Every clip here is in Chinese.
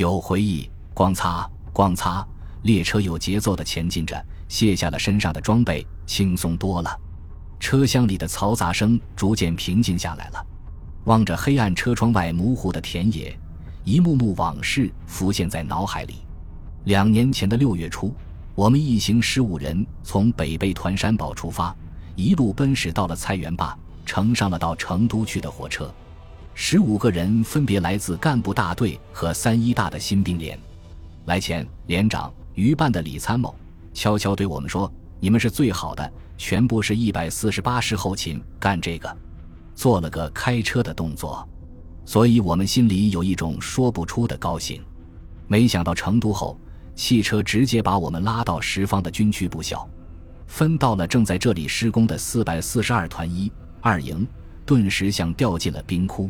有回忆，光擦光擦，列车有节奏的前进着，卸下了身上的装备，轻松多了。车厢里的嘈杂声逐渐平静下来了。望着黑暗车窗外模糊的田野，一幕幕往事浮现在脑海里。两年前的六月初，我们一行十五人从北碚团山堡出发，一路奔驶到了菜园坝，乘上了到成都去的火车。十五个人分别来自干部大队和三一大的新兵连。来前，连长余办的李参谋悄悄对我们说：“你们是最好的，全部是一百四十八师后勤干这个。”做了个开车的动作，所以我们心里有一种说不出的高兴。没想到成都后。汽车直接把我们拉到十方的军区部校，分到了正在这里施工的四百四十二团一二营，顿时像掉进了冰窟。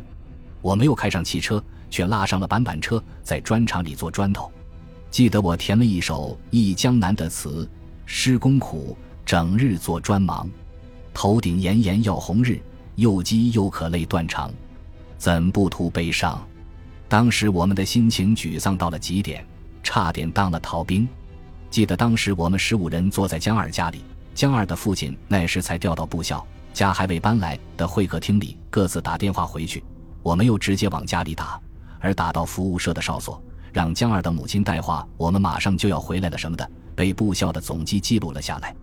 我没有开上汽车，却拉上了板板车，在砖厂里做砖头。记得我填了一首《忆江南》的词：施工苦，整日做砖忙，头顶炎炎耀红日，又饥又渴泪断肠，怎不图悲伤？当时我们的心情沮丧到了极点。差点当了逃兵，记得当时我们十五人坐在江二家里，江二的父亲那时才调到部校，家还未搬来的会客厅里，各自打电话回去。我们又直接往家里打，而打到服务社的哨所，让江二的母亲带话，我们马上就要回来了什么的，被部校的总机记录了下来。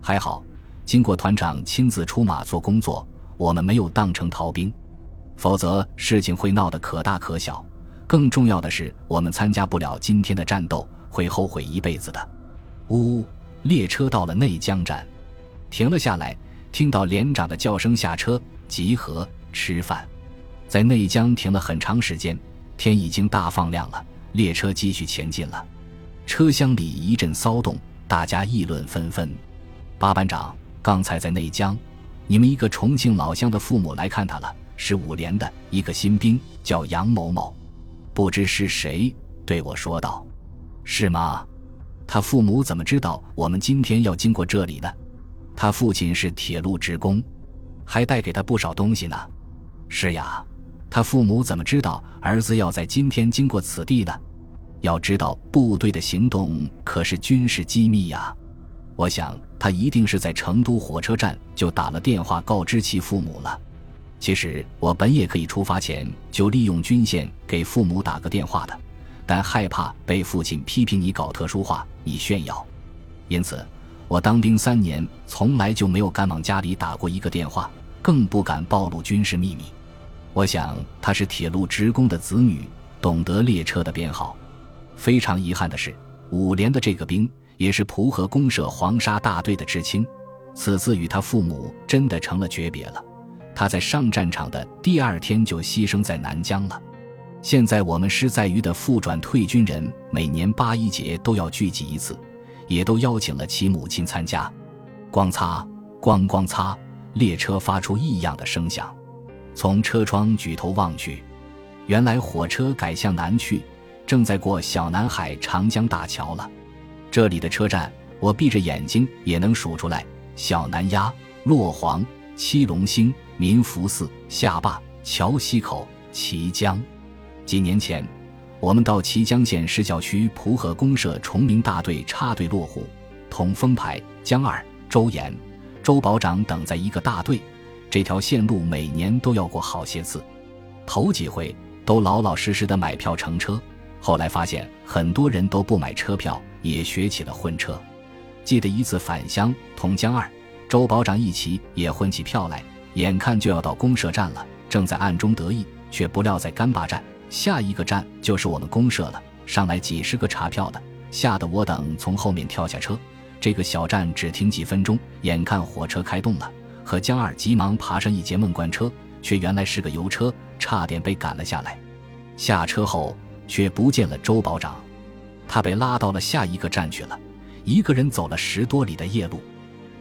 还好，经过团长亲自出马做工作，我们没有当成逃兵，否则事情会闹得可大可小。更重要的是，我们参加不了今天的战斗，会后悔一辈子的。呜，列车到了内江站，停了下来，听到连长的叫声，下车集合吃饭。在内江停了很长时间，天已经大放亮了，列车继续前进了。车厢里一阵骚动，大家议论纷纷。八班长，刚才在内江，你们一个重庆老乡的父母来看他了，是五连的一个新兵，叫杨某某。不知是谁对我说道：“是吗？他父母怎么知道我们今天要经过这里呢？他父亲是铁路职工，还带给他不少东西呢。是呀，他父母怎么知道儿子要在今天经过此地呢？要知道部队的行动可是军事机密呀。我想他一定是在成都火车站就打了电话告知其父母了。”其实我本也可以出发前就利用军线给父母打个电话的，但害怕被父亲批评你搞特殊化、你炫耀，因此我当兵三年从来就没有敢往家里打过一个电话，更不敢暴露军事秘密。我想他是铁路职工的子女，懂得列车的编号。非常遗憾的是，五连的这个兵也是蒲河公社黄沙大队的知青，此次与他父母真的成了诀别了。他在上战场的第二天就牺牲在南疆了。现在我们师在渝的复转退军人每年八一节都要聚集一次，也都邀请了其母亲参加。咣擦，咣咣擦，列车发出异样的声响。从车窗举头望去，原来火车改向南去，正在过小南海长江大桥了。这里的车站，我闭着眼睛也能数出来：小南丫、洛黄、七龙星。民福寺、下坝、桥西口、綦江。几年前，我们到綦江县市郊区蒲河公社崇明大队插队落户，同风排、江二、周岩、周保长等在一个大队。这条线路每年都要过好些次，头几回都老老实实的买票乘车，后来发现很多人都不买车票，也学起了混车。记得一次返乡，同江二、周保长一起也混起票来。眼看就要到公社站了，正在暗中得意，却不料在干坝站下一个站就是我们公社了。上来几十个查票的，吓得我等从后面跳下车。这个小站只停几分钟，眼看火车开动了，和江二急忙爬上一节闷罐车，却原来是个油车，差点被赶了下来。下车后却不见了周保长，他被拉到了下一个站去了，一个人走了十多里的夜路。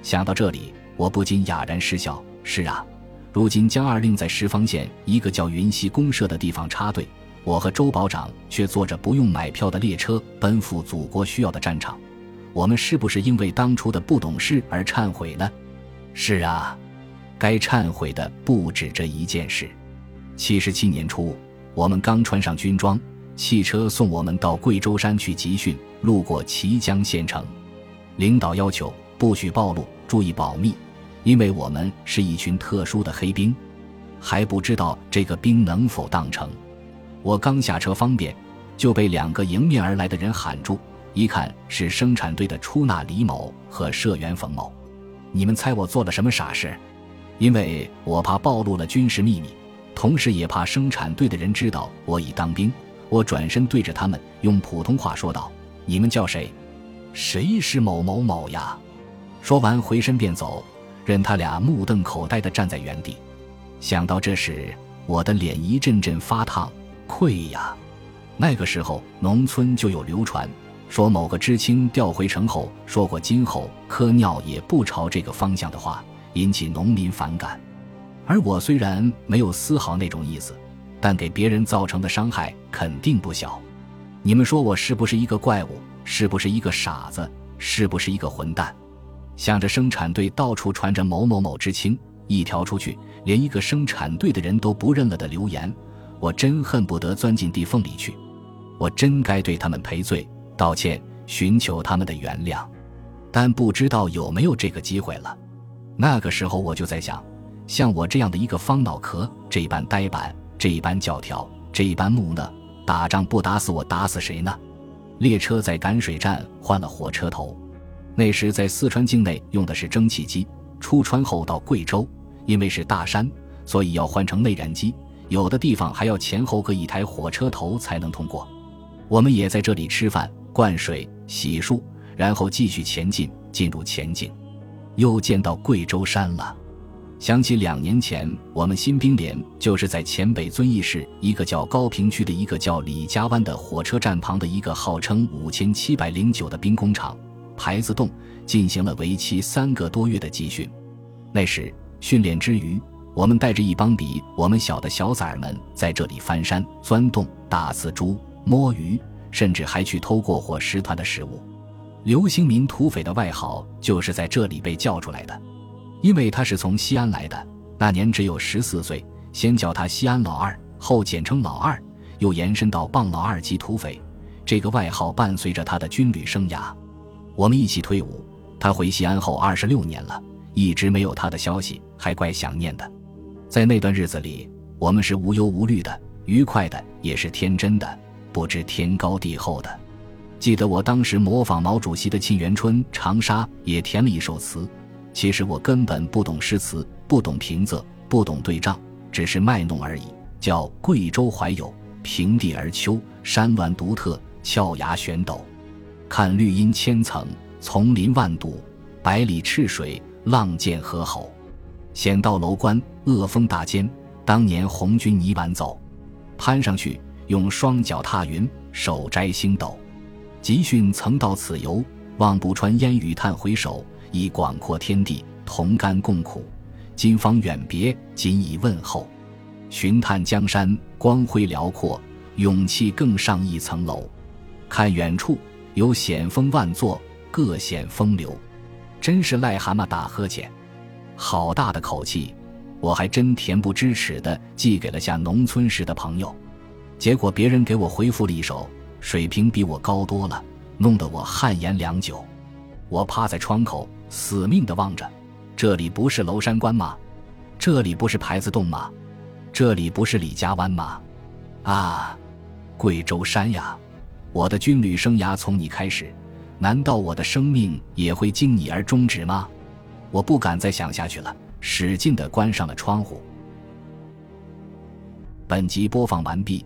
想到这里，我不禁哑然失笑。是啊，如今江二令在石方县一个叫云溪公社的地方插队，我和周保长却坐着不用买票的列车奔赴祖国需要的战场。我们是不是因为当初的不懂事而忏悔呢？是啊，该忏悔的不止这一件事。七十七年初，我们刚穿上军装，汽车送我们到贵州山去集训，路过綦江县城，领导要求不许暴露，注意保密，因为我们是一群特殊的黑兵，还不知道这个兵能否当成。我刚下车方便，就被两个迎面而来的人喊住，一看是生产队的出纳李某和社员冯某。你们猜我做了什么傻事？因为我怕暴露了军事秘密，同时也怕生产队的人知道我已当兵。我转身对着他们用普通话说道：“你们叫谁？谁是某某某呀？”说完回身便走，任他俩目瞪口呆地站在原地。想到这时，我的脸一阵阵发烫，愧呀！那个时候，农村就有流传，说某个知青调回城后说过今后喝尿也不朝这个方向的话，引起农民反感。而我虽然没有丝毫那种意思。但给别人造成的伤害肯定不小，你们说我是不是一个怪物？是不是一个傻子？是不是一个混蛋？向着生产队到处传着某某某知青，一条出去连一个生产队的人都不认了的流言，我真恨不得钻进地缝里去。我真该对他们赔罪、道歉，寻求他们的原谅，但不知道有没有这个机会了。那个时候我就在想，像我这样的一个方脑壳，这般呆板。这一般教条，这一般木讷，打仗不打死我，打死谁呢？列车在赶水站换了火车头，那时在四川境内用的是蒸汽机，出川后到贵州，因为是大山，所以要换成内燃机，有的地方还要前后各一台火车头才能通过。我们也在这里吃饭、灌水、洗漱，然后继续前进，进入前景，又见到贵州山了。想起两年前，我们新兵连就是在黔北遵义市一个叫高平区的一个叫李家湾的火车站旁的一个号称五千七百零九的兵工厂牌子洞进行了为期三个多月的集训。那时训练之余，我们带着一帮比我们小的小崽儿们在这里翻山、钻洞、打刺猪、摸鱼，甚至还去偷过伙食团的食物。刘兴民土匪的外号就是在这里被叫出来的。因为他是从西安来的，那年只有十四岁，先叫他西安老二，后简称老二，又延伸到棒老二级土匪。这个外号伴随着他的军旅生涯。我们一起退伍，他回西安后二十六年了，一直没有他的消息，还怪想念的。在那段日子里，我们是无忧无虑的，愉快的，也是天真的，不知天高地厚的。记得我当时模仿毛主席的《沁园春·长沙》，也填了一首词。其实我根本不懂诗词，不懂平仄，不懂对仗，只是卖弄而已。叫贵州怀有平地而丘，山峦独特，峭崖悬陡。看绿荫千层，丛林万堵，百里赤水，浪剑河吼。险道楼观，恶风大尖。当年红军泥丸走，攀上去用双脚踏云，手摘星斗。集训曾到此游，望不穿烟雨叹回首。以广阔天地，同甘共苦。今方远别，仅以问候。寻探江山，光辉辽阔，勇气更上一层楼。看远处有险峰万座，各显风流。真是癞蛤蟆打呵欠，好大的口气！我还真恬不知耻的寄给了下农村时的朋友，结果别人给我回复了一首，水平比我高多了，弄得我汗颜良久。我趴在窗口。死命地望着，这里不是娄山关吗？这里不是牌子洞吗？这里不是李家湾吗？啊，贵州山呀！我的军旅生涯从你开始，难道我的生命也会经你而终止吗？我不敢再想下去了，使劲地关上了窗户。本集播放完毕，